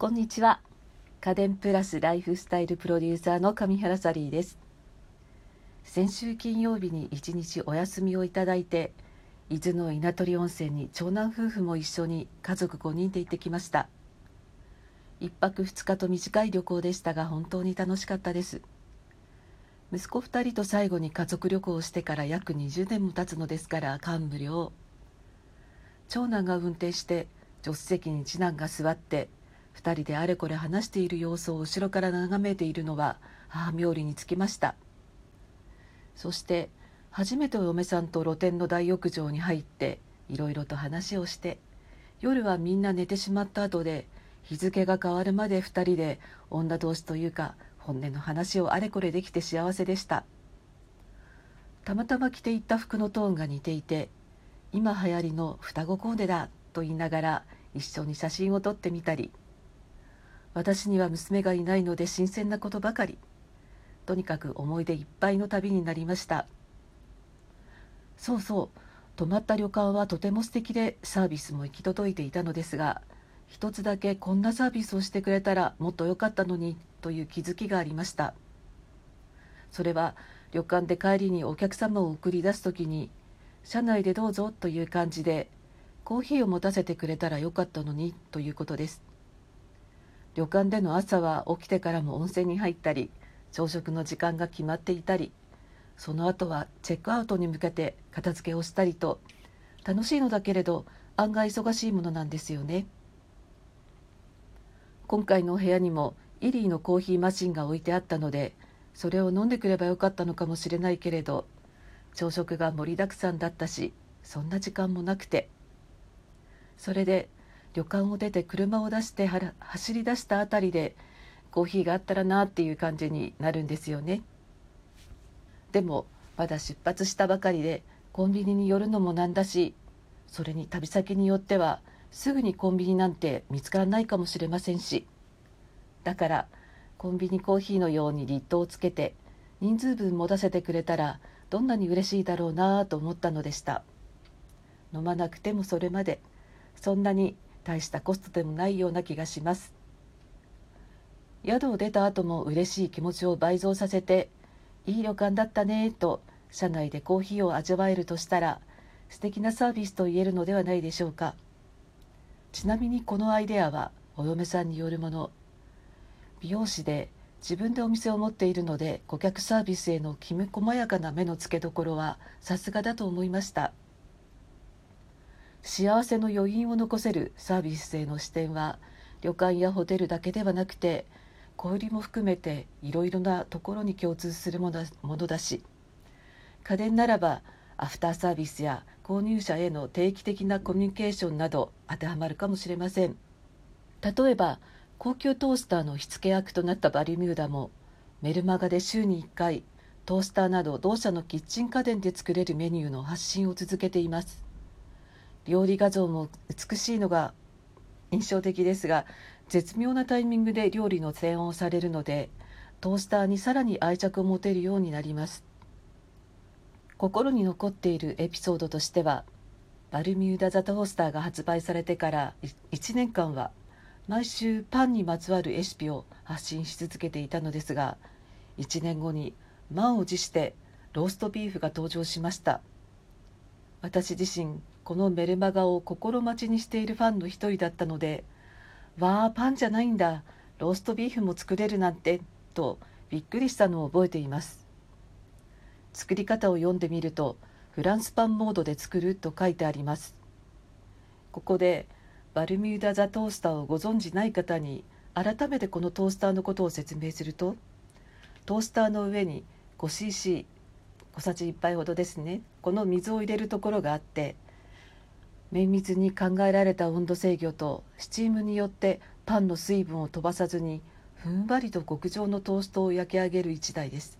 こんにちは。家電プラスライフスタイルプロデューサーの上原サリーです。先週金曜日に一日お休みをいただいて伊豆の稲取温泉に長男夫婦も一緒に家族5人で行ってきました。1泊2日と短い旅行でしたが本当に楽しかったです。息子2人と最後に家族旅行をしてから約20年も経つのですから感無量長男が運転して助手席に次男が座って2人であれこれ話している様子を後ろから眺めているのは母冥利につきました。そして初めてお嫁さんと露天の大浴場に入っていろいろと話をして夜はみんな寝てしまった後で日付が変わるまで2人で女同士というか本音の話をあれこれできて幸せでした。たまたま着ていった服のトーンが似ていて今流行りの双子コーデだと言いながら一緒に写真を撮ってみたり私には娘がいないので新鮮なことばかり。とにかく思い出いっぱいの旅になりました。そうそう。泊まった旅館はとても素敵でサービスも行き届いていたのですが一つだけこんなサービスをしてくれたらもっと良かったのにという気づきがありました。それは旅館で帰りにお客様を送り出す時に車内でどうぞという感じでコーヒーを持たせてくれたらよかったのにということです。旅館での朝は起きてからも温泉に入ったり朝食の時間が決まっていたりその後はチェックアウトに向けて片付けをしたりと楽しいのだけれど案外忙しいものなんですよね。今回のお部屋にもイリーのコーヒーマシンが置いてあったのでそれを飲んでくればよかったのかもしれないけれど朝食が盛りだくさんだったしそんな時間もなくて。それで旅館を出て車を出して走り出した辺りでコーヒーがあったらなっていう感じになるんですよね。でもまだ出発したばかりでコンビニに寄るのもなんだしそれに旅先によってはすぐにコンビニなんて見つからないかもしれませんし。だからコンビニコーヒーのようにリットをつけて人数分持たせてくれたらどんなに嬉しいだろうなと思ったのでした。飲まなくてもそれまでそんなに大したコストでもないような気がします。宿を出た後も嬉しい気持ちを倍増させていい旅館だったねと車内でコーヒーを味わえるとしたら素敵なサービスと言えるのではないでしょうか。ちなみにこのアイデアはお嫁さんによるもの。美容師で自分でお店を持っているので顧客サービスへのきめ細やかな目の付けどころはさすがだと思いました。幸せの余韻を残せるサービスへの視点は旅館やホテルだけではなくて小売りも含めていろいろなところに共通するものだし家電ならばアフターサービスや購入者への定期的なコミュニケーションなど当てはまるかもしれません。例えば高級トースターの火付け役となったバリミューダもメルマガで週に1回トースターなど同社のキッチン家電で作れるメニューの発信を続けています。料理画像も美しいのが印象的ですが絶妙なタイミングで料理の提案をされるのでトースターにさらに愛着を持てるようになります。心に残っているエピソードとしてはバルミューダ・ザ・トースターが発売されてから1年間は毎週パンにまつわるレシピを発信し続けていたのですが1年後に満を持してローストビーフが登場しました。私自身このメルマガを心待ちにしているファンの一人だったので「わあパンじゃないんだ。ローストビーフも作れるなんて」とびっくりしたのを覚えています。作り方を読んでみるとフランスパンモードで作ると書いてあります。ここでバルミューダ・ザ・トースターをご存じない方に改めてこのトースターのことを説明するとトースターの上に 5cc 小さじ1杯ほどですねこの水を入れるところがあって綿密に考えられた温度制御とスチームによってパンの水分を飛ばさずにふんわりと極上のトーストを焼き上げる一台です。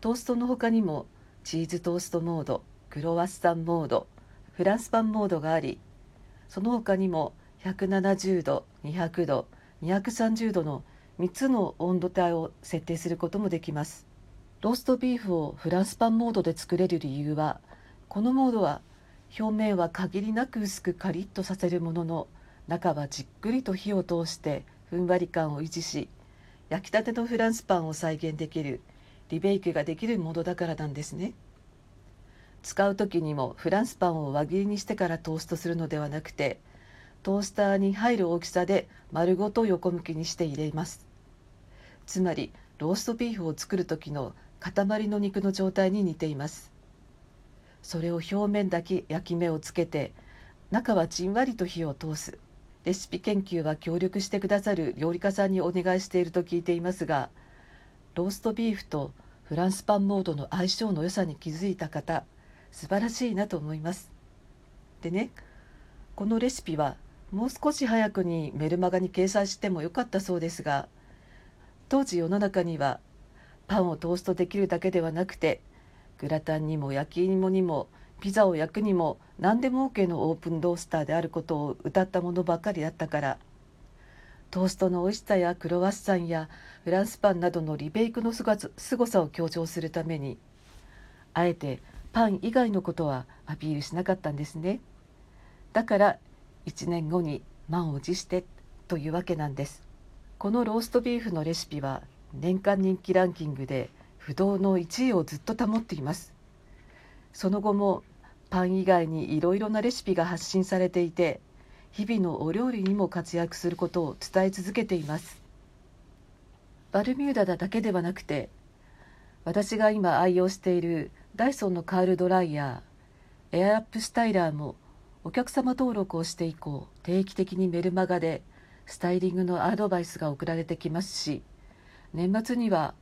トーストの他にもチーズトーストモードクロワッサンモードフランスパンモードがありその他にも170度200度230度の3つの温度帯を設定することもできます。ローストビーフをフランスパンモードで作れる理由はこのモードは表面は限りなく薄くカリッとさせるものの中はじっくりと火を通してふんわり感を維持し焼きたてのフランスパンを再現できるリベイクができるものだからなんですね。使う時にもフランスパンを輪切りにしてからトーストするのではなくてトースターに入る大きさで丸ごと横向きにして入れます。つまりローストビーフを作る時の塊の肉の状態に似ています。それを表面だけ焼き目をつけて中はじんわりと火を通す。レシピ研究は協力してくださる料理家さんにお願いしていると聞いていますがローストビーフとフランスパンモードの相性の良さに気づいた方素晴らしいなと思います。でねこのレシピはもう少し早くにメルマガに掲載してもよかったそうですが当時世の中にはパンをトーストできるだけではなくてグラタンにも焼き芋にもピザを焼くにも何でも OK のオープンロースターであることを謳ったものばかりだったから。トーストの美味しさやクロワッサンやフランスパンなどのリベイクのすごさを強調するためにあえてパン以外のことはアピールしなかったんですね。だから1年後に満を持してというわけなんです。このローストビーフのレシピは年間人気ランキングで不動の1位をずっと保っています。その後もパン以外にいろいろなレシピが発信されていて日々のお料理にも活躍することを伝え続けています。バルミューダだけではなくて私が今愛用しているダイソンのカールドライヤーエアアップスタイラーもお客様登録をして以降定期的にメルマガでスタイリングのアドバイスが送られてきますし年末には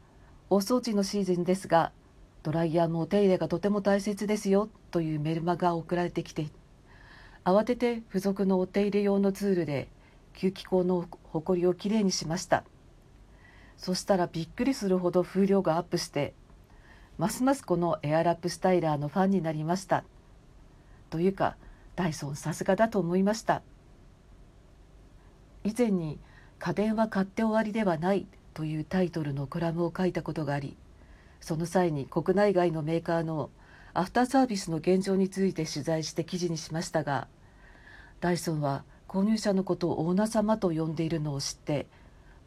大掃除のシーズンですがドライヤーもお手入れがとても大切ですよというメルマガが送られてきて慌てて付属のお手入れ用のツールで吸気口のほこりをきれいにしました。そしたらびっくりするほど風量がアップしてますますこのエアラップスタイラーのファンになりました。というかダイソンさすがだと思いました。以前に「家電は買って終わりではない」というタイトルのコラムを書いたことがありその際に国内外のメーカーのアフターサービスの現状について取材して記事にしましたがダイソンは購入者のことをオーナー様と呼んでいるのを知って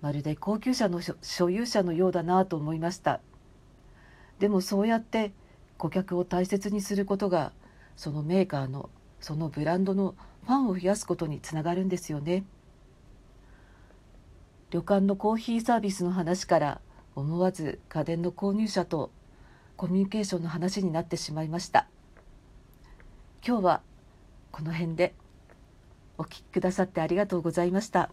まるで高級車の所有者のようだなと思いました。でもそうやって顧客を大切にすることがそのメーカーのそのブランドのファンを増やすことにつながるんですよね。旅館のコーヒーサービスの話から思わず家電の購入者とコミュニケーションの話になってしまいました今日はこの辺でお聴きくださってありがとうございました。